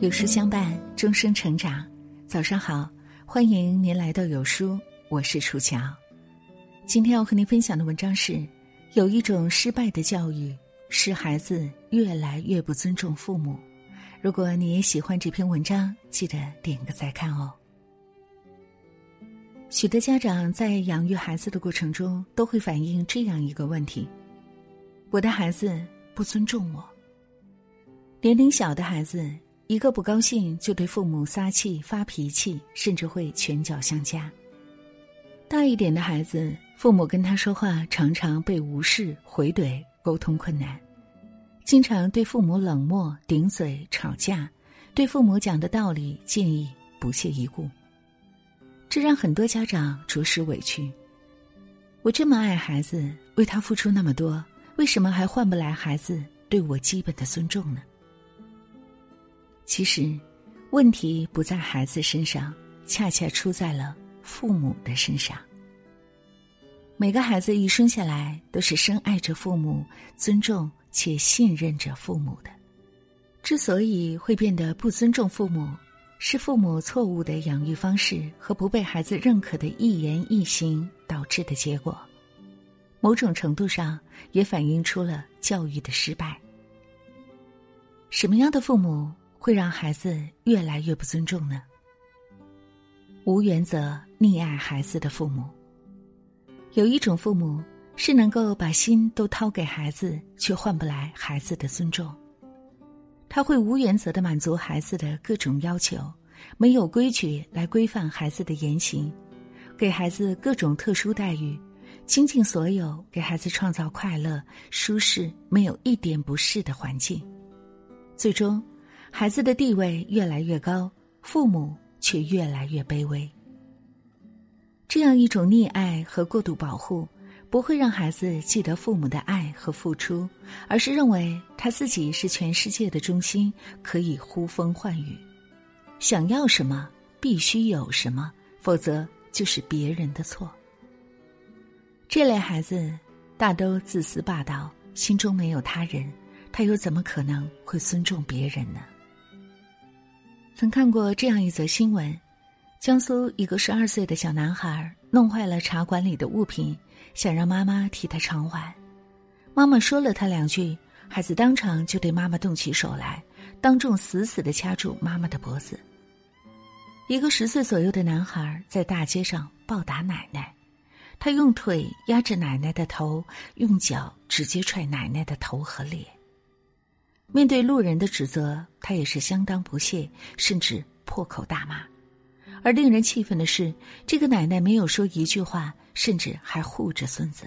有书相伴，终生成长。早上好，欢迎您来到有书，我是楚乔。今天要和您分享的文章是：有一种失败的教育，使孩子越来越不尊重父母。如果你也喜欢这篇文章，记得点个再看哦。许多家长在养育孩子的过程中，都会反映这样一个问题：我的孩子不尊重我。年龄小的孩子，一个不高兴就对父母撒气、发脾气，甚至会拳脚相加；大一点的孩子，父母跟他说话常常被无视、回怼，沟通困难，经常对父母冷漠、顶嘴、吵架，对父母讲的道理、建议不屑一顾，这让很多家长着实委屈。我这么爱孩子，为他付出那么多，为什么还换不来孩子对我基本的尊重呢？其实，问题不在孩子身上，恰恰出在了父母的身上。每个孩子一生下来都是深爱着父母、尊重且信任着父母的。之所以会变得不尊重父母，是父母错误的养育方式和不被孩子认可的一言一行导致的结果。某种程度上，也反映出了教育的失败。什么样的父母？会让孩子越来越不尊重呢？无原则溺爱孩子的父母，有一种父母是能够把心都掏给孩子，却换不来孩子的尊重。他会无原则的满足孩子的各种要求，没有规矩来规范孩子的言行，给孩子各种特殊待遇，倾尽所有给孩子创造快乐、舒适、没有一点不适的环境，最终。孩子的地位越来越高，父母却越来越卑微。这样一种溺爱和过度保护，不会让孩子记得父母的爱和付出，而是认为他自己是全世界的中心，可以呼风唤雨，想要什么必须有什么，否则就是别人的错。这类孩子大都自私霸道，心中没有他人，他又怎么可能会尊重别人呢？曾看过这样一则新闻：江苏一个十二岁的小男孩弄坏了茶馆里的物品，想让妈妈替他偿还。妈妈说了他两句，孩子当场就对妈妈动起手来，当众死死的掐住妈妈的脖子。一个十岁左右的男孩在大街上暴打奶奶，他用腿压着奶奶的头，用脚直接踹奶奶的头和脸。面对路人的指责，他也是相当不屑，甚至破口大骂。而令人气愤的是，这个奶奶没有说一句话，甚至还护着孙子。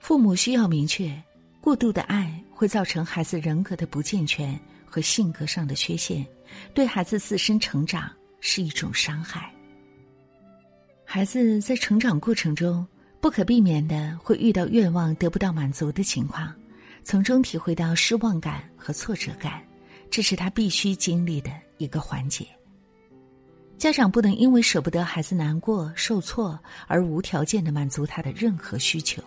父母需要明确，过度的爱会造成孩子人格的不健全和性格上的缺陷，对孩子自身成长是一种伤害。孩子在成长过程中，不可避免的会遇到愿望得不到满足的情况。从中体会到失望感和挫折感，这是他必须经历的一个环节。家长不能因为舍不得孩子难过、受挫而无条件的满足他的任何需求。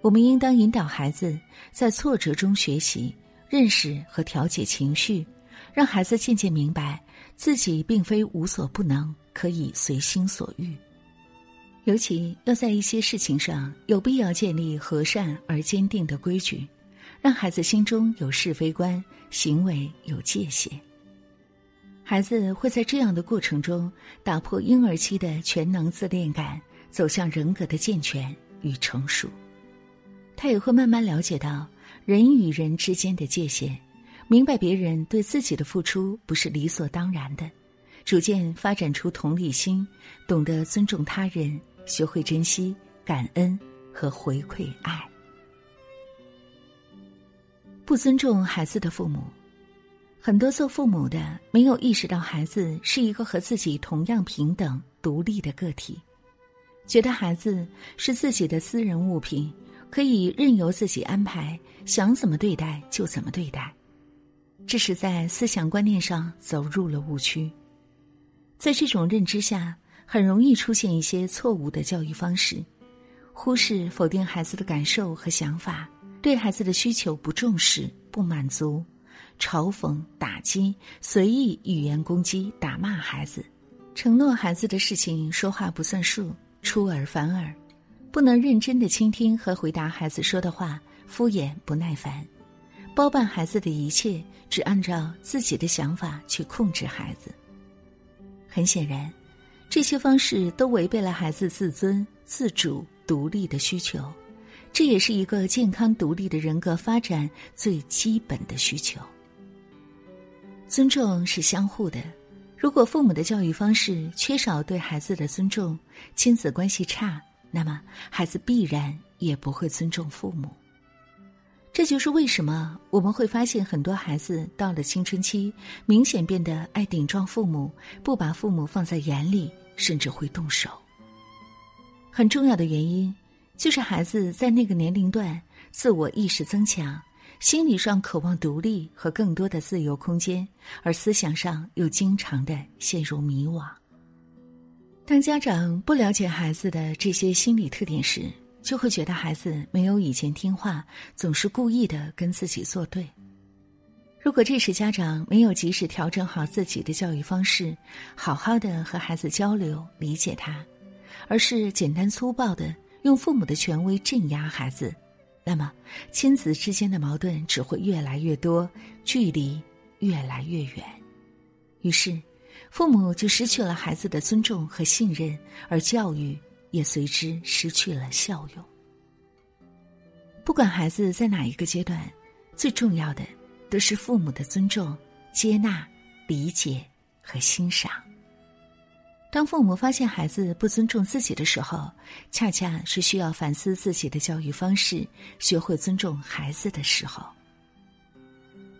我们应当引导孩子在挫折中学习、认识和调节情绪，让孩子渐渐明白自己并非无所不能，可以随心所欲。尤其要在一些事情上，有必要建立和善而坚定的规矩，让孩子心中有是非观，行为有界限。孩子会在这样的过程中打破婴儿期的全能自恋感，走向人格的健全与成熟。他也会慢慢了解到人与人之间的界限，明白别人对自己的付出不是理所当然的，逐渐发展出同理心，懂得尊重他人。学会珍惜、感恩和回馈爱。不尊重孩子的父母，很多做父母的没有意识到孩子是一个和自己同样平等、独立的个体，觉得孩子是自己的私人物品，可以任由自己安排，想怎么对待就怎么对待。这是在思想观念上走入了误区，在这种认知下。很容易出现一些错误的教育方式，忽视、否定孩子的感受和想法，对孩子的需求不重视、不满足，嘲讽、打击、随意语言攻击、打骂孩子，承诺孩子的事情说话不算数，出尔反尔，不能认真的倾听和回答孩子说的话，敷衍不耐烦，包办孩子的一切，只按照自己的想法去控制孩子。很显然，这些方式都违背了孩子自尊、自主、独立的需求。这也是一个健康独立的人格发展最基本的需求。尊重是相互的，如果父母的教育方式缺少对孩子的尊重，亲子关系差，那么孩子必然也不会尊重父母。这就是为什么我们会发现很多孩子到了青春期，明显变得爱顶撞父母，不把父母放在眼里，甚至会动手。很重要的原因。就是孩子在那个年龄段自我意识增强，心理上渴望独立和更多的自由空间，而思想上又经常的陷入迷惘。当家长不了解孩子的这些心理特点时，就会觉得孩子没有以前听话，总是故意的跟自己作对。如果这时家长没有及时调整好自己的教育方式，好好的和孩子交流理解他，而是简单粗暴的。用父母的权威镇压孩子，那么亲子之间的矛盾只会越来越多，距离越来越远。于是，父母就失去了孩子的尊重和信任，而教育也随之失去了效用。不管孩子在哪一个阶段，最重要的都是父母的尊重、接纳、理解和欣赏。当父母发现孩子不尊重自己的时候，恰恰是需要反思自己的教育方式，学会尊重孩子的时候。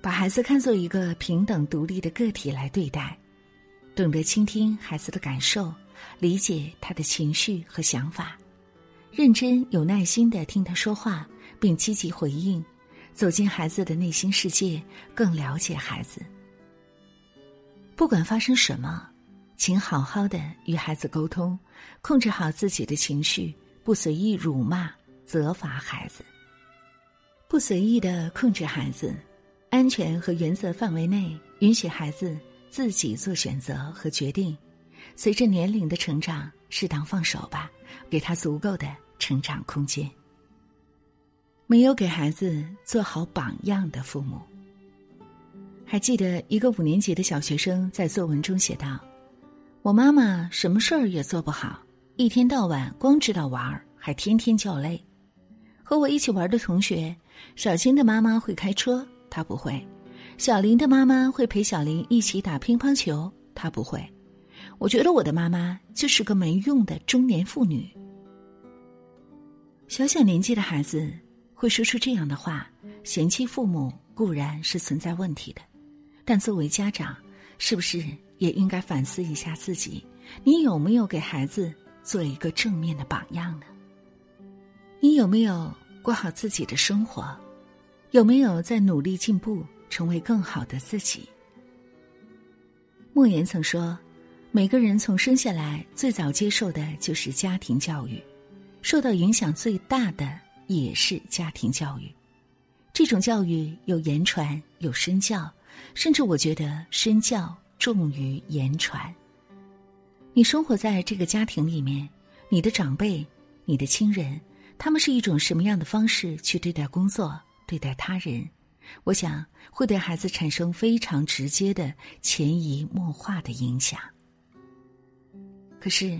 把孩子看作一个平等独立的个体来对待，懂得倾听孩子的感受，理解他的情绪和想法，认真有耐心的听他说话，并积极回应，走进孩子的内心世界，更了解孩子。不管发生什么。请好好的与孩子沟通，控制好自己的情绪，不随意辱骂、责罚孩子，不随意的控制孩子，安全和原则范围内允许孩子自己做选择和决定。随着年龄的成长，适当放手吧，给他足够的成长空间。没有给孩子做好榜样的父母，还记得一个五年级的小学生在作文中写道。我妈妈什么事儿也做不好，一天到晚光知道玩儿，还天天叫累。和我一起玩的同学，小青的妈妈会开车，她不会；小林的妈妈会陪小林一起打乒乓球，她不会。我觉得我的妈妈就是个没用的中年妇女。小小年纪的孩子会说出这样的话，嫌弃父母固然是存在问题的，但作为家长，是不是？也应该反思一下自己，你有没有给孩子做一个正面的榜样呢？你有没有过好自己的生活？有没有在努力进步，成为更好的自己？莫言曾说：“每个人从生下来最早接受的就是家庭教育，受到影响最大的也是家庭教育。这种教育有言传，有身教，甚至我觉得身教。”重于言传。你生活在这个家庭里面，你的长辈、你的亲人，他们是一种什么样的方式去对待工作、对待他人？我想会对孩子产生非常直接的、潜移默化的影响。可是，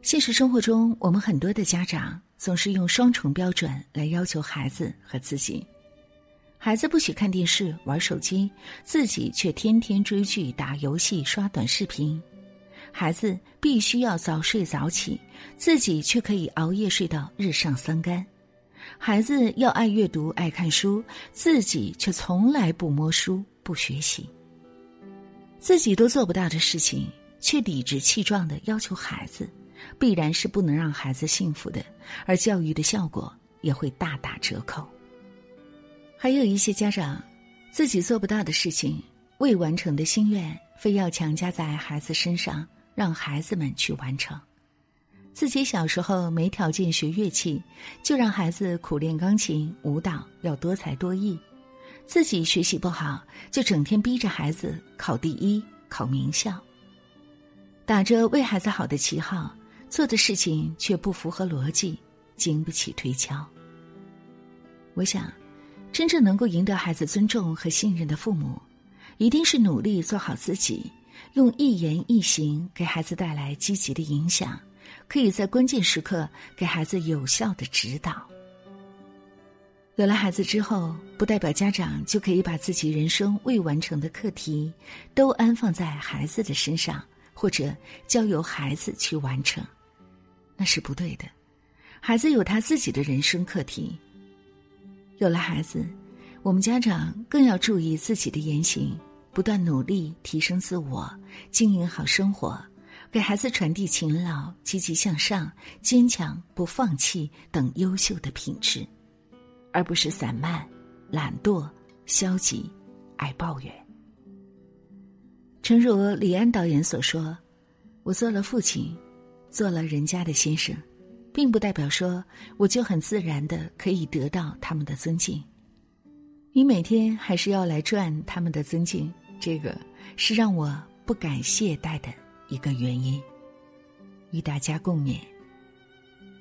现实生活中，我们很多的家长总是用双重标准来要求孩子和自己。孩子不许看电视、玩手机，自己却天天追剧、打游戏、刷短视频。孩子必须要早睡早起，自己却可以熬夜睡到日上三竿。孩子要爱阅读、爱看书，自己却从来不摸书、不学习。自己都做不到的事情，却理直气壮的要求孩子，必然是不能让孩子幸福的，而教育的效果也会大打折扣。还有一些家长，自己做不到的事情、未完成的心愿，非要强加在孩子身上，让孩子们去完成。自己小时候没条件学乐器，就让孩子苦练钢琴、舞蹈，要多才多艺。自己学习不好，就整天逼着孩子考第一、考名校，打着为孩子好的旗号，做的事情却不符合逻辑，经不起推敲。我想，真正能够赢得孩子尊重和信任的父母，一定是努力做好自己，用一言一行给孩子带来积极的影响，可以在关键时刻给孩子有效的指导。有了孩子之后，不代表家长就可以把自己人生未完成的课题都安放在孩子的身上，或者交由孩子去完成，那是不对的。孩子有他自己的人生课题。有了孩子，我们家长更要注意自己的言行，不断努力提升自我，经营好生活，给孩子传递勤劳、积极向上、坚强不放弃等优秀的品质。而不是散漫、懒惰、消极、爱抱怨。诚如李安导演所说：“我做了父亲，做了人家的先生，并不代表说我就很自然的可以得到他们的尊敬。你每天还是要来赚他们的尊敬，这个是让我不敢懈怠的一个原因。与大家共勉。